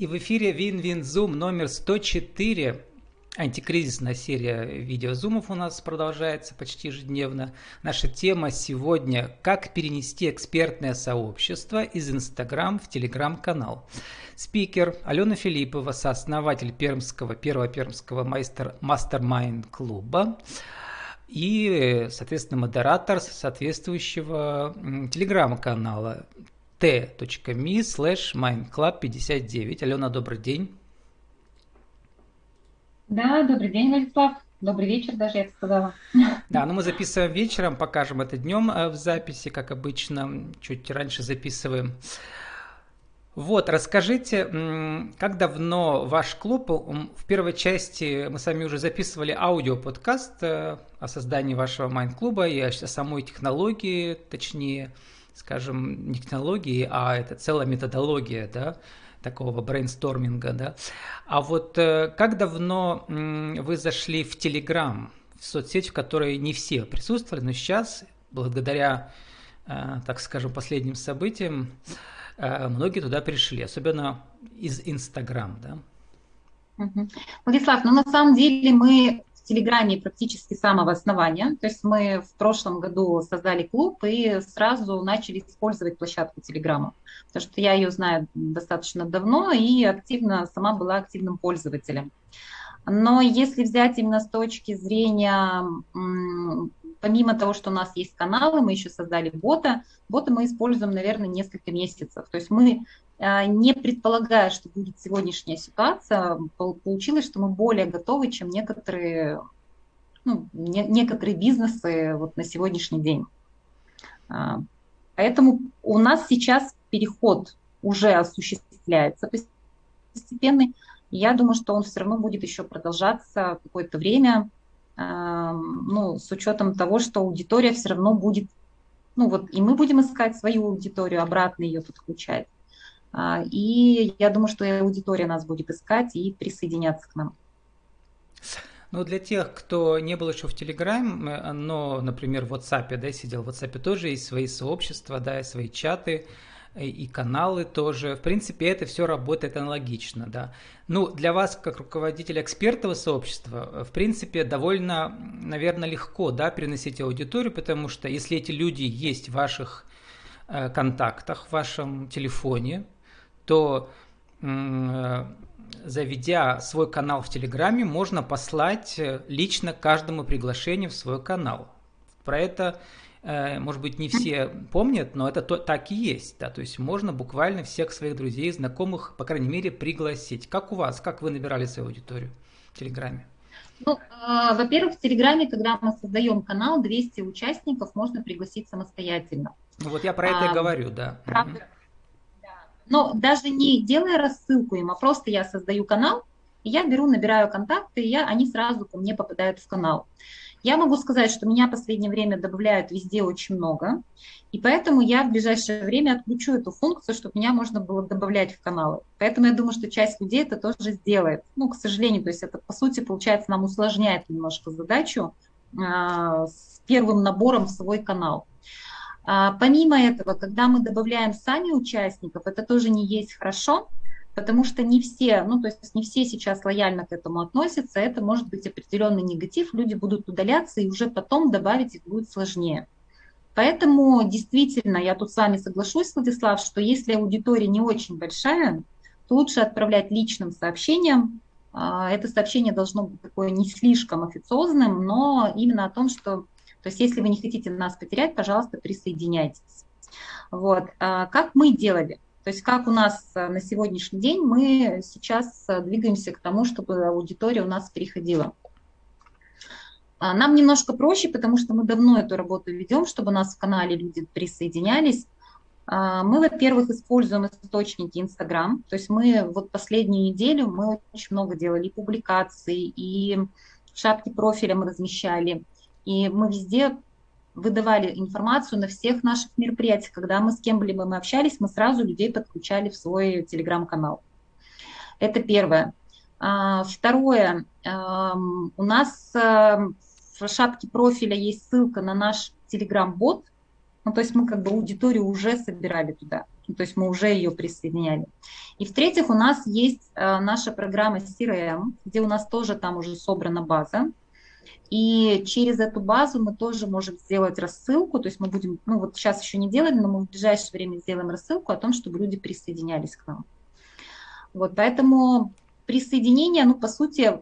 И в эфире Win-Win Zoom номер 104. Антикризисная серия видеозумов у нас продолжается почти ежедневно. Наша тема сегодня – как перенести экспертное сообщество из Инстаграм в Телеграм-канал. Спикер Алена Филиппова, сооснователь Пермского, первого Пермского master, mastermind клуба и, соответственно, модератор соответствующего телеграм-канала t.me slash mindclub59. Алена, добрый день. Да, добрый день, Владислав. Добрый вечер даже, я бы сказала. Да, ну мы записываем вечером, покажем это днем э, в записи, как обычно, чуть раньше записываем. Вот, расскажите, как давно ваш клуб, в первой части мы сами уже записывали аудиоподкаст э, о создании вашего майн-клуба и о самой технологии, точнее, скажем, не технологии, а это целая методология, да, такого брейнсторминга, да. А вот э, как давно вы зашли в Телеграм, в соцсеть, в которой не все присутствовали, но сейчас, благодаря, э, так скажем, последним событиям, э, многие туда пришли, особенно из Инстаграм, да. Владислав, ну на самом деле мы Телеграме практически с самого основания. То есть мы в прошлом году создали клуб и сразу начали использовать площадку Телеграма. Потому что я ее знаю достаточно давно и активно, сама была активным пользователем. Но если взять именно с точки зрения, помимо того, что у нас есть каналы, мы еще создали бота, бота мы используем, наверное, несколько месяцев. То есть мы а, не предполагая, что будет сегодняшняя ситуация, получилось, что мы более готовы, чем некоторые, ну, не, некоторые бизнесы вот на сегодняшний день. А, поэтому у нас сейчас переход уже осуществляется постепенный. Я думаю, что он все равно будет еще продолжаться какое-то время, ну, с учетом того, что аудитория все равно будет, ну вот и мы будем искать свою аудиторию, обратно ее подключать. А, и я думаю, что и аудитория нас будет искать и присоединяться к нам. Ну, для тех, кто не был еще в Телеграме, но, например, в WhatsApp, да, сидел в WhatsApp, тоже есть свои сообщества, да, свои чаты и каналы тоже. В принципе, это все работает аналогично, да. Ну, для вас, как руководителя экспертного сообщества, в принципе, довольно, наверное, легко, да, переносить аудиторию, потому что если эти люди есть в ваших э, контактах, в вашем телефоне, то заведя свой канал в Телеграме, можно послать э, лично каждому приглашение в свой канал. Про это, э, может быть, не все помнят, но это то, так и есть. Да? То есть можно буквально всех своих друзей, знакомых, по крайней мере, пригласить. Как у вас? Как вы набирали свою аудиторию в Телеграме? Ну, э, во-первых, в Телеграме, когда мы создаем канал, 200 участников можно пригласить самостоятельно. Ну вот я про это а, и говорю, да. Правда, но даже не делая рассылку им, а просто я создаю канал, и я беру, набираю контакты, и я, они сразу ко мне попадают в канал. Я могу сказать, что меня в последнее время добавляют везде очень много, и поэтому я в ближайшее время отключу эту функцию, чтобы меня можно было добавлять в каналы. Поэтому я думаю, что часть людей это тоже сделает. Ну, к сожалению, то есть это, по сути, получается, нам усложняет немножко задачу э, с первым набором в свой канал. А, помимо этого, когда мы добавляем сами участников, это тоже не есть хорошо, потому что не все, ну то есть не все сейчас лояльно к этому относятся, это может быть определенный негатив, люди будут удаляться, и уже потом добавить их будет сложнее. Поэтому действительно, я тут с вами соглашусь, Владислав, что если аудитория не очень большая, то лучше отправлять личным сообщением. А, это сообщение должно быть такое не слишком официозным, но именно о том, что то есть если вы не хотите нас потерять, пожалуйста, присоединяйтесь. Вот. А как мы делали? То есть как у нас а, на сегодняшний день мы сейчас а, двигаемся к тому, чтобы аудитория у нас переходила. Нам немножко проще, потому что мы давно эту работу ведем, чтобы у нас в канале люди присоединялись. Мы, во-первых, используем источники Инстаграм. То есть мы вот последнюю неделю мы очень много делали публикаций, и шапки профиля мы размещали, и мы везде выдавали информацию на всех наших мероприятиях. Когда мы с кем бы мы общались, мы сразу людей подключали в свой телеграм-канал. Это первое. А, второе. У нас в шапке профиля есть ссылка на наш телеграм-бот. Ну, то есть мы как бы аудиторию уже собирали туда. то есть мы уже ее присоединяли. И в-третьих, у нас есть э, наша программа CRM, где у нас тоже там уже собрана база. И через эту базу мы тоже можем сделать рассылку, то есть мы будем, ну вот сейчас еще не делали, но мы в ближайшее время сделаем рассылку о том, чтобы люди присоединялись к нам. Вот, поэтому присоединение, ну, по сути,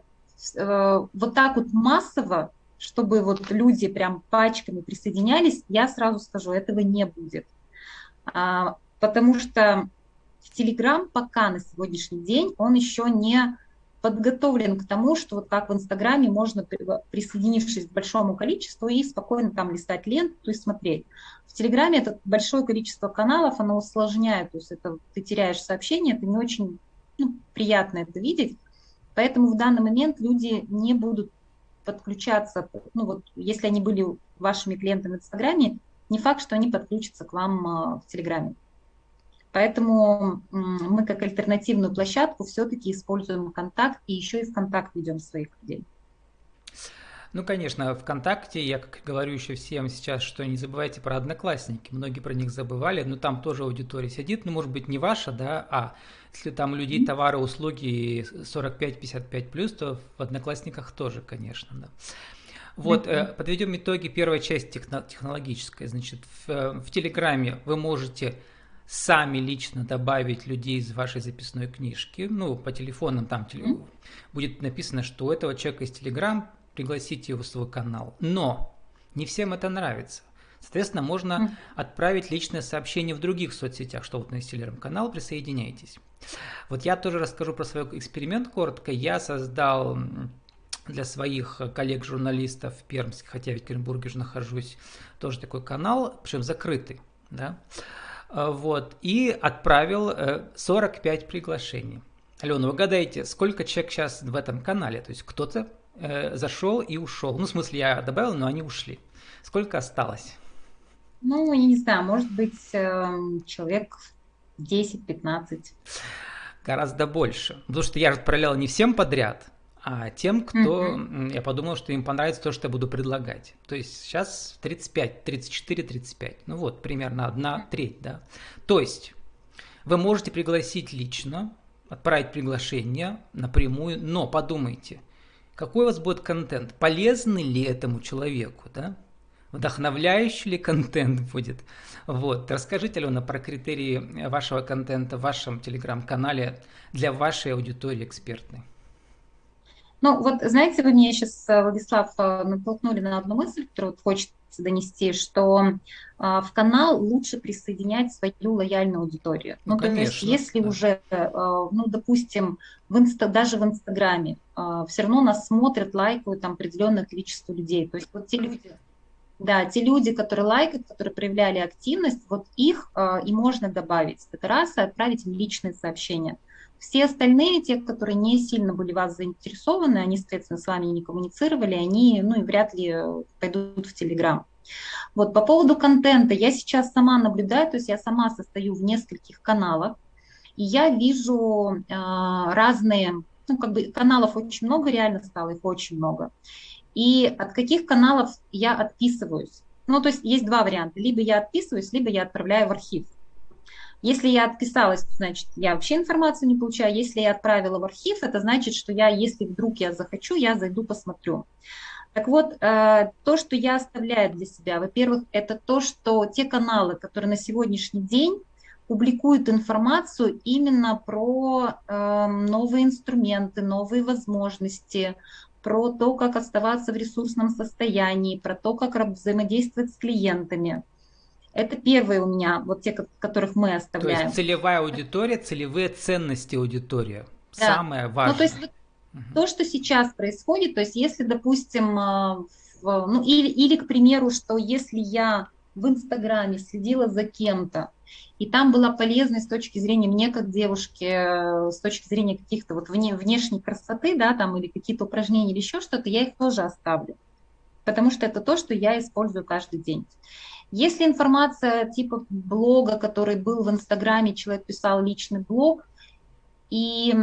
э, вот так вот массово, чтобы вот люди прям пачками присоединялись, я сразу скажу, этого не будет. А, потому что в Телеграм пока на сегодняшний день он еще не подготовлен к тому, что вот как в Инстаграме можно, присоединившись к большому количеству, и спокойно там листать ленту и смотреть. В Телеграме это большое количество каналов, оно усложняет, то есть это ты теряешь сообщение, это не очень ну, приятно это видеть. Поэтому в данный момент люди не будут подключаться, ну вот если они были вашими клиентами в Инстаграме, не факт, что они подключатся к вам а, в Телеграме. Поэтому мы как альтернативную площадку все-таки используем контакт и еще и в контакт ведем своих людей. Ну, конечно, ВКонтакте, я как говорю еще всем сейчас, что не забывайте про одноклассники. Многие про них забывали, но там тоже аудитория сидит, ну, может быть, не ваша, да, а если там людей, товары, услуги 45-55 плюс, то в одноклассниках тоже, конечно, да. Вот, mm-hmm. подведем итоги первой части технологической. Значит, в, э, в Телеграме вы можете сами лично добавить людей из вашей записной книжки, ну, по телефонам там mm-hmm. будет написано, что у этого человека есть Телеграм, пригласите его в свой канал. Но не всем это нравится. Соответственно, можно mm-hmm. отправить личное сообщение в других соцсетях, что вот на телеграм-канал, присоединяйтесь. Вот я тоже расскажу про свой эксперимент коротко. Я создал для своих коллег-журналистов пермских, хотя в Екатеринбурге же нахожусь, тоже такой канал, причем закрытый, да, вот, и отправил 45 э, приглашений. Алена, вы угадайте, сколько человек сейчас в этом канале? То есть кто-то э, зашел и ушел. Ну, в смысле, я добавил, но они ушли. Сколько осталось? Ну, я не знаю, может быть, эм, человек 10-15. Гораздо больше. Потому что я же отправлял не всем подряд, а тем, кто, mm-hmm. я подумал, что им понравится то, что я буду предлагать. То есть сейчас 35, 34, 35. Ну вот, примерно одна треть, да. То есть вы можете пригласить лично, отправить приглашение напрямую, но подумайте, какой у вас будет контент, полезный ли этому человеку, да? Вдохновляющий ли контент будет? Вот. Расскажите, Алена, про критерии вашего контента в вашем телеграм-канале для вашей аудитории экспертной. Ну, вот знаете, вы меня сейчас, э, Владислав, э, натолкнули на одну мысль, которую вот хочется донести, что а, в канал лучше присоединять свою лояльную аудиторию. Ну, ну конечно, то есть, если да. уже, а, ну, допустим, в инста, даже в Инстаграме, а, все равно нас смотрят, лайкают там определенное количество людей. То есть вот те люди, да, те люди, которые лайкают, которые проявляли активность, вот их а, и можно добавить. Это раз, и отправить им личные сообщения. Все остальные, те, которые не сильно были вас заинтересованы, они, соответственно, с вами не коммуницировали, они, ну и вряд ли пойдут в Телеграм. Вот по поводу контента, я сейчас сама наблюдаю, то есть я сама состою в нескольких каналах, и я вижу э, разные, ну как бы каналов очень много, реально стало их очень много. И от каких каналов я отписываюсь? Ну, то есть есть два варианта. Либо я отписываюсь, либо я отправляю в архив. Если я отписалась, значит, я вообще информацию не получаю. Если я отправила в архив, это значит, что я, если вдруг я захочу, я зайду, посмотрю. Так вот, э, то, что я оставляю для себя, во-первых, это то, что те каналы, которые на сегодняшний день публикуют информацию именно про эм, новые инструменты, новые возможности, про то, как оставаться в ресурсном состоянии, про то, как взаимодействовать с клиентами – это первые у меня, вот те, которых мы оставляем. То есть целевая аудитория, целевые ценности аудитории. Да. Самое важное. Ну, то есть угу. то, что сейчас происходит, то есть если, допустим, э, в, ну или, или, к примеру, что если я в Инстаграме следила за кем-то, и там была полезность с точки зрения мне как девушки, э, с точки зрения каких-то вот вне, внешней красоты, да, там или какие-то упражнения или еще что-то, я их тоже оставлю. Потому что это то, что я использую каждый день. Если информация типа блога, который был в Инстаграме, человек писал личный блог, и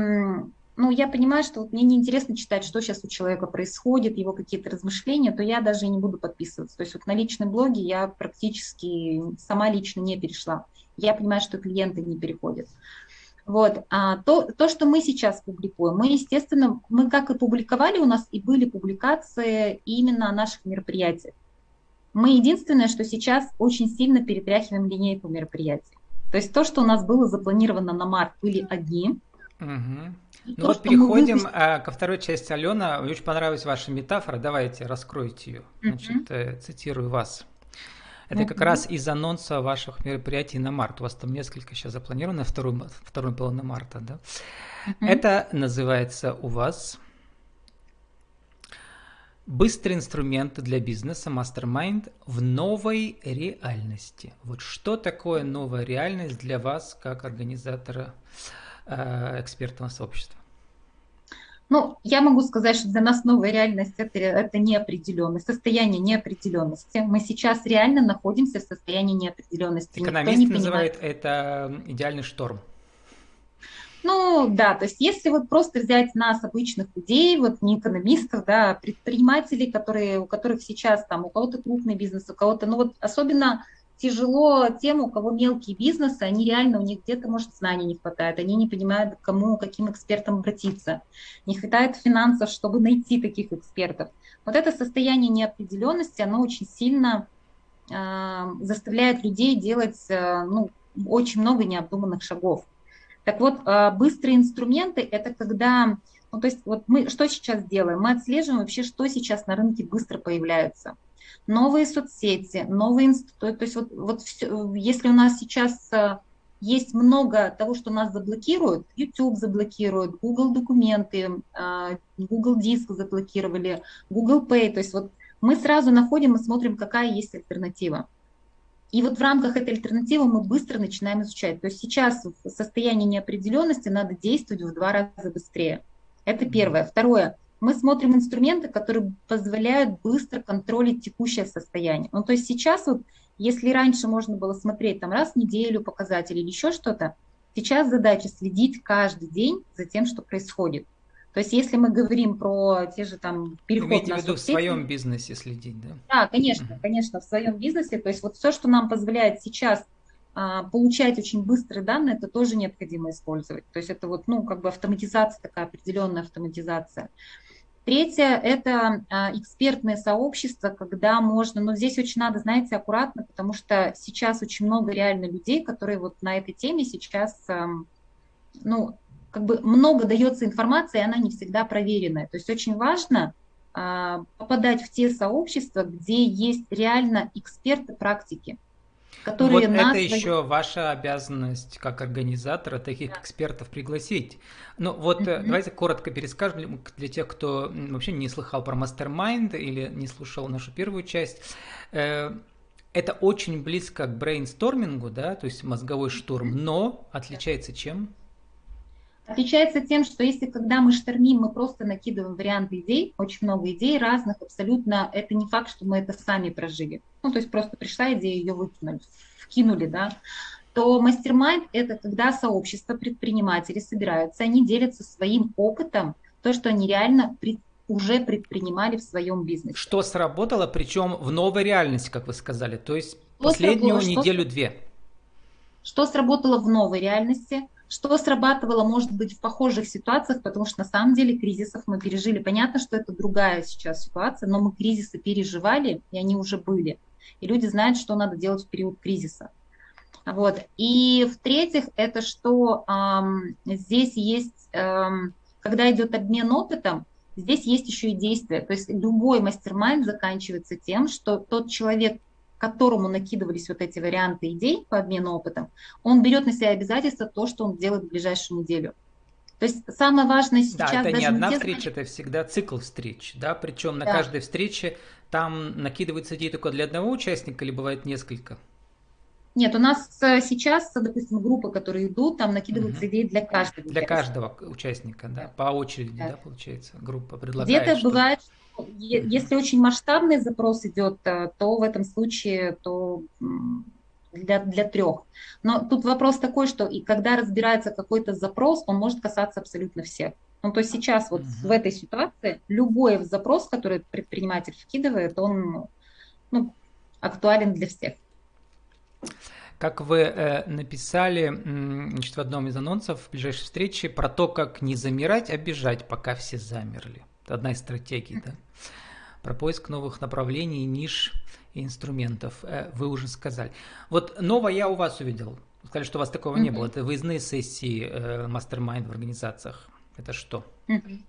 ну, я понимаю, что вот мне неинтересно читать, что сейчас у человека происходит, его какие-то размышления, то я даже не буду подписываться. То есть вот на личном блоге я практически сама лично не перешла. Я понимаю, что клиенты не переходят. Вот. А то, то, что мы сейчас публикуем, мы, естественно, мы как и публиковали, у нас и были публикации именно о наших мероприятиях. Мы единственное, что сейчас очень сильно перетряхиваем линейку мероприятий. То есть то, что у нас было запланировано на март, были одни. Угу. Ну то, вот переходим выпустили... А, ко второй части. Алена, мне очень понравилась ваша метафора. Давайте, раскройте ее. Значит, угу. цитирую вас. Это как раз из анонса ваших мероприятий на март. У вас там несколько сейчас запланировано, второй, второй половина марта, да? Это называется у вас быстрые инструменты для бизнеса Mastermind в новой реальности. Вот что такое новая реальность для вас как организатора э, экспертного сообщества? Ну, я могу сказать, что для нас новая реальность это, это неопределенность, состояние неопределенности. Мы сейчас реально находимся в состоянии неопределенности. Экономист не называет это идеальный шторм. Ну да, то есть если вот просто взять нас, обычных людей, вот не экономистов, да, а предпринимателей, которые, у которых сейчас там, у кого-то крупный бизнес, у кого-то, ну вот особенно тяжело тем, у кого мелкие бизнесы, они реально, у них где-то, может, знаний не хватает, они не понимают, к кому, каким экспертам обратиться. Не хватает финансов, чтобы найти таких экспертов. Вот это состояние неопределенности, оно очень сильно э, заставляет людей делать э, ну, очень много необдуманных шагов. Так вот, э, быстрые инструменты – это когда, ну, то есть вот мы что сейчас делаем? Мы отслеживаем вообще, что сейчас на рынке быстро появляется – новые соцсети, новые институты. То есть вот, вот все, если у нас сейчас э, есть много того, что нас заблокируют, YouTube заблокирует, Google документы, э, Google диск заблокировали, Google Pay, то есть вот мы сразу находим и смотрим, какая есть альтернатива. И вот в рамках этой альтернативы мы быстро начинаем изучать. То есть сейчас в состоянии неопределенности надо действовать в два раза быстрее. Это первое. Второе мы смотрим инструменты, которые позволяют быстро контролить текущее состояние. Ну, то есть сейчас вот, если раньше можно было смотреть там раз в неделю показатели или еще что-то, сейчас задача следить каждый день за тем, что происходит. То есть если мы говорим про те же там переход Имейте на в виду в своем бизнесе следить, да? Да, конечно, конечно, в своем бизнесе. То есть вот все, что нам позволяет сейчас а, получать очень быстрые данные, это тоже необходимо использовать. То есть это вот, ну, как бы автоматизация, такая определенная автоматизация. Третье – это а, экспертное сообщество, когда можно, но здесь очень надо, знаете, аккуратно, потому что сейчас очень много реально людей, которые вот на этой теме сейчас, ну, как бы много дается информации, она не всегда проверенная. То есть очень важно а, попадать в те сообщества, где есть реально эксперты практики которые вот нас... это еще ваша обязанность как организатора таких да. экспертов пригласить. Ну вот mm-hmm. давайте коротко перескажем для тех, кто вообще не слыхал про Mastermind или не слушал нашу первую часть. Э, это очень близко к брейнстормингу, да, то есть мозговой штурм, но отличается чем? Отличается тем, что если когда мы штормим, мы просто накидываем варианты идей, очень много идей разных, абсолютно, это не факт, что мы это сами прожили. Ну, то есть просто пришла идея, ее выкинули, вкинули, да, то мастер-майнд – это когда сообщество предпринимателей собираются, они делятся своим опытом, то, что они реально пред, уже предпринимали в своем бизнесе. Что сработало, причем в новой реальности, как вы сказали, то есть что последнюю неделю-две. Что сработало в новой реальности – что срабатывало, может быть, в похожих ситуациях, потому что на самом деле кризисов мы пережили. Понятно, что это другая сейчас ситуация, но мы кризисы переживали, и они уже были. И люди знают, что надо делать в период кризиса. Вот. И в-третьих, это что эм, здесь есть, эм, когда идет обмен опытом, здесь есть еще и действие. То есть любой мастер-майнд заканчивается тем, что тот человек, которому накидывались вот эти варианты идей по обмену опытом, он берет на себя обязательство то, что он делает в ближайшую неделю. То есть самое важное сейчас... Да, это не одна не встреча, это всегда цикл встреч, да, причем на да. каждой встрече там накидываются идеи только для одного участника или бывает несколько? Нет, у нас э, сейчас, допустим, группы, которые идут, там накидываются угу. идеи для каждого. Для каждого участника, да, по очереди, да, да получается, группа предлагает. Где-то бывает, если очень масштабный запрос идет, э, то в этом случае то для, для трех. Но тут вопрос такой, что и когда разбирается какой-то запрос, он может касаться абсолютно всех. Ну, то есть сейчас вот mm-hmm. в этой ситуации любой запрос, который предприниматель вкидывает, он ну, актуален для всех. Как вы э, написали значит, в одном из анонсов в ближайшей встрече про то, как не замирать, а бежать, пока все замерли. Одна из стратегий, да? Про поиск новых направлений, ниш и инструментов. Э, вы уже сказали. Вот новое я у вас увидел. Сказали, что у вас такого mm-hmm. не было. Это выездные сессии э, мастер-майнд в организациях. Это что? Mm-hmm.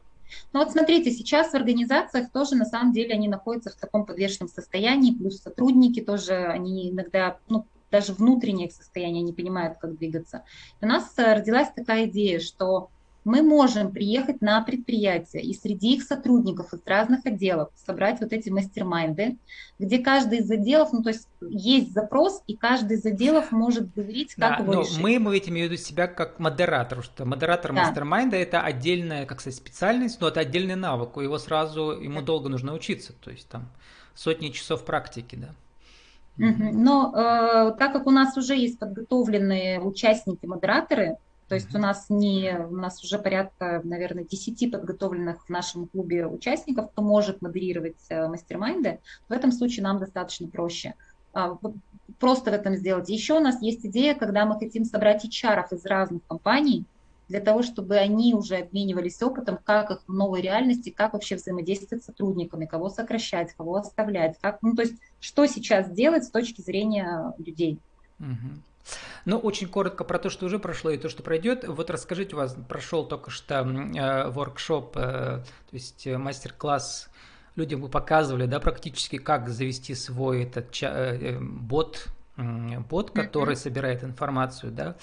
Ну вот смотрите, сейчас в организациях тоже на самом деле они находятся в таком подвешенном состоянии, плюс сотрудники тоже, они иногда, ну, даже внутреннее состояние не понимают, как двигаться. У нас э, родилась такая идея, что мы можем приехать на предприятие и среди их сотрудников из разных отделов собрать вот эти мастер-майнды, где каждый из отделов, ну то есть есть запрос, и каждый из отделов может говорить, как да, его но решить. Мы, мы ведь имеем в виду себя как модератор, что модератор да. мастер-майнда это отдельная, как сказать, специальность, но это отдельный навык, его сразу, ему долго нужно учиться, то есть там сотни часов практики, да. Но э, так как у нас уже есть подготовленные участники-модераторы, то есть у нас не, у нас уже порядка, наверное, 10 подготовленных в нашем клубе участников, кто может модерировать э, мастер-майнды, в этом случае нам достаточно проще а, просто в этом сделать. Еще у нас есть идея, когда мы хотим собрать HR из разных компаний, для того, чтобы они уже обменивались опытом, как их в новой реальности, как вообще взаимодействовать с сотрудниками, кого сокращать, кого оставлять, как, ну, то есть что сейчас делать с точки зрения людей. Угу. Ну, очень коротко про то, что уже прошло и то, что пройдет. Вот расскажите, у вас прошел только что э, воркшоп, э, то есть э, мастер-класс людям вы показывали, да, практически, как завести свой этот бот, бот, который mm-hmm. собирает информацию, да.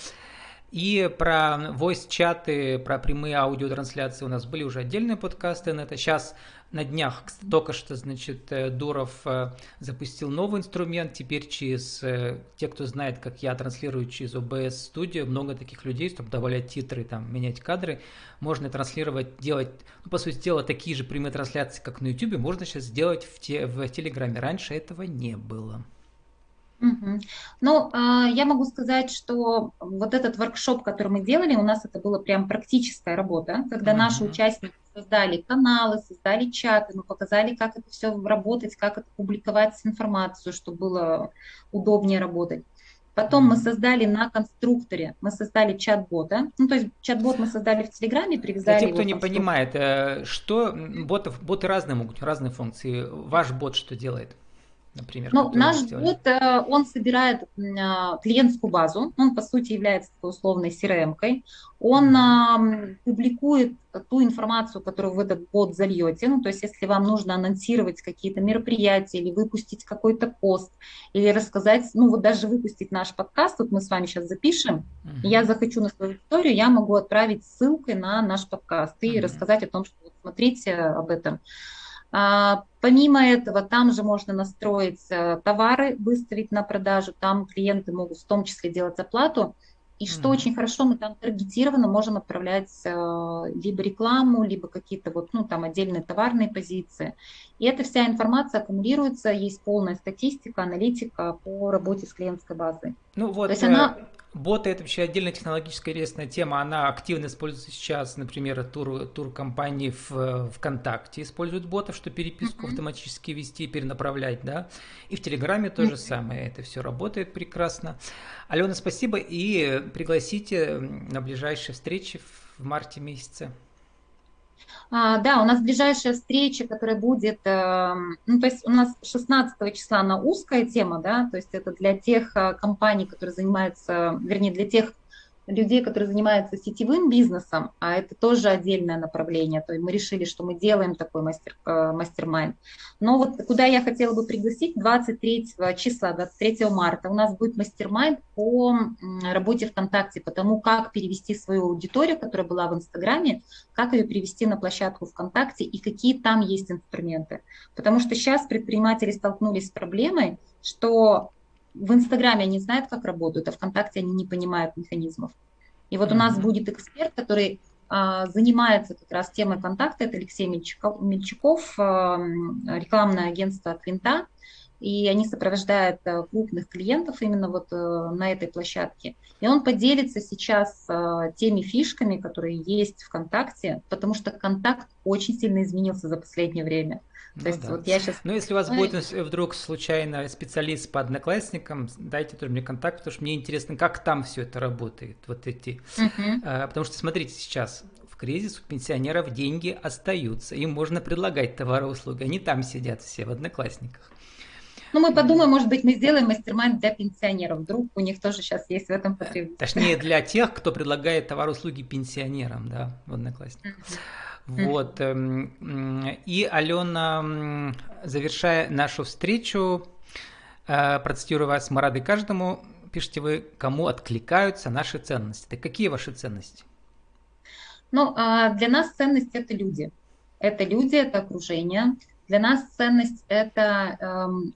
И про voice-чаты, про прямые аудиотрансляции у нас были уже отдельные подкасты на это. Сейчас на днях только что, значит, э, Дуров э, запустил новый инструмент. Теперь через э, те, кто знает, как я транслирую через OBS Studio, много таких людей, чтобы добавлять титры, там, менять кадры, можно транслировать, делать, ну, по сути дела, такие же прямые трансляции, как на YouTube, можно сейчас сделать в, те, в Телеграме. Раньше этого не было. Угу. Ну, а, я могу сказать, что вот этот воркшоп, который мы делали, у нас это была прям практическая работа, когда угу. наши участники создали каналы, создали чаты, мы показали, как это все работать, как это публиковать информацию, чтобы было удобнее работать. Потом мы создали на конструкторе, мы создали чат-бота. Ну, то есть чат-бот мы создали в Телеграме, привязали Для тех, кто не понимает, э, что ботов, боты разные могут, разные функции. Ваш бот что делает? Например? Ну, наш бот, э, он собирает а, клиентскую базу, он, по сути, является условной CRM-кой, он mm-hmm. публикует ту информацию, которую в этот бот зальете, ну, то есть если вам нужно анонсировать какие-то мероприятия или выпустить какой-то пост, или рассказать, ну, вот даже выпустить наш подкаст, вот мы с вами сейчас запишем, mm-hmm. я захочу на свою историю, я могу отправить ссылкой на наш подкаст и mm-hmm. рассказать о том, что вот, смотрите об этом. А, помимо этого, там же можно настроить э, товары, выставить на продажу, там клиенты могут в том числе делать оплату. И что mm-hmm. очень хорошо, мы там таргетированно можем отправлять э, либо рекламу, либо какие-то вот, ну, там отдельные товарные позиции. И эта вся информация аккумулируется, есть полная статистика, аналитика по работе с клиентской базой. Ну вот, То есть она э, Боты это вообще отдельная технологическая интересная тема. Она активно используется сейчас, например, тур, тур-компании в ВКонтакте используют ботов, чтобы переписку mm-hmm. автоматически вести, перенаправлять, да. И в Телеграме то же самое. Это все работает прекрасно. Алена, спасибо и пригласите на ближайшие встречи в марте месяце. А, да, у нас ближайшая встреча, которая будет, э, ну, то есть у нас 16 числа на узкая тема, да, то есть это для тех э, компаний, которые занимаются, вернее, для тех людей, которые занимаются сетевым бизнесом, а это тоже отдельное направление. То есть мы решили, что мы делаем такой мастер, э, мастер-майнд. Но вот куда я хотела бы пригласить, 23 числа, 23 марта у нас будет мастер-майнд по работе ВКонтакте, по тому, как перевести свою аудиторию, которая была в Инстаграме, как ее перевести на площадку ВКонтакте и какие там есть инструменты. Потому что сейчас предприниматели столкнулись с проблемой, что в Инстаграме они знают, как работают, а ВКонтакте они не понимают механизмов. И вот mm-hmm. у нас будет эксперт, который а, занимается как раз темой контакта, это Алексей Мельчаков, Мельчаков а, рекламное агентство Квинта. и они сопровождают э, крупных клиентов именно вот э, на этой площадке. И он поделится сейчас теми фишками, которые есть в ВКонтакте, потому что контакт очень сильно изменился за последнее время. Ну, есть да. вот я сейчас... Ну, если у вас будет вдруг случайно специалист по одноклассникам, дайте тоже мне контакт, потому что мне интересно, как там все это работает, вот эти... Uh-huh. А, потому что, смотрите, сейчас в кризис у пенсионеров деньги остаются, им можно предлагать товары и услуги, они там сидят все в одноклассниках. Ну, мы подумаем, может быть, мы сделаем мастер для пенсионеров. Вдруг у них тоже сейчас есть в этом потребность. Точнее, для тех, кто предлагает товар услуги пенсионерам, да, в Одноклассниках. Вот. Эм, и Алена, завершая нашу встречу, э, процитирую вас, мы рады каждому, пишите вы, кому откликаются наши ценности. Так какие ваши ценности? Ну, а для нас ценность – это люди. Это люди, это окружение, для нас ценность – это эм,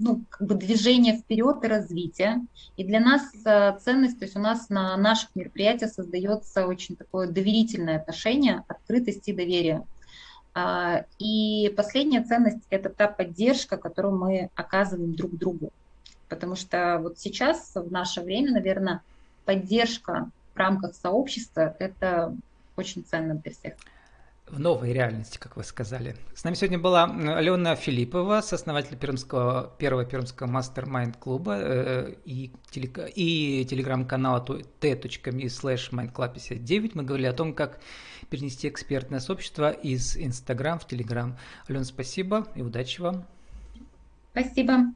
ну, как бы движение вперед и развитие. И для нас э, ценность, то есть у нас на наших мероприятиях создается очень такое доверительное отношение, открытость и доверие. А, и последняя ценность – это та поддержка, которую мы оказываем друг другу. Потому что вот сейчас, в наше время, наверное, поддержка в рамках сообщества – это очень ценно для всех в новой реальности, как вы сказали. С нами сегодня была Алена Филиппова, сооснователь Пермского, первого Пермского мастер-майнд-клуба э, и, телег... и телеграм-канала t.me slash mindclub59. Мы говорили о том, как перенести экспертное сообщество из Инстаграм в Телеграм. Алена, спасибо и удачи вам. Спасибо.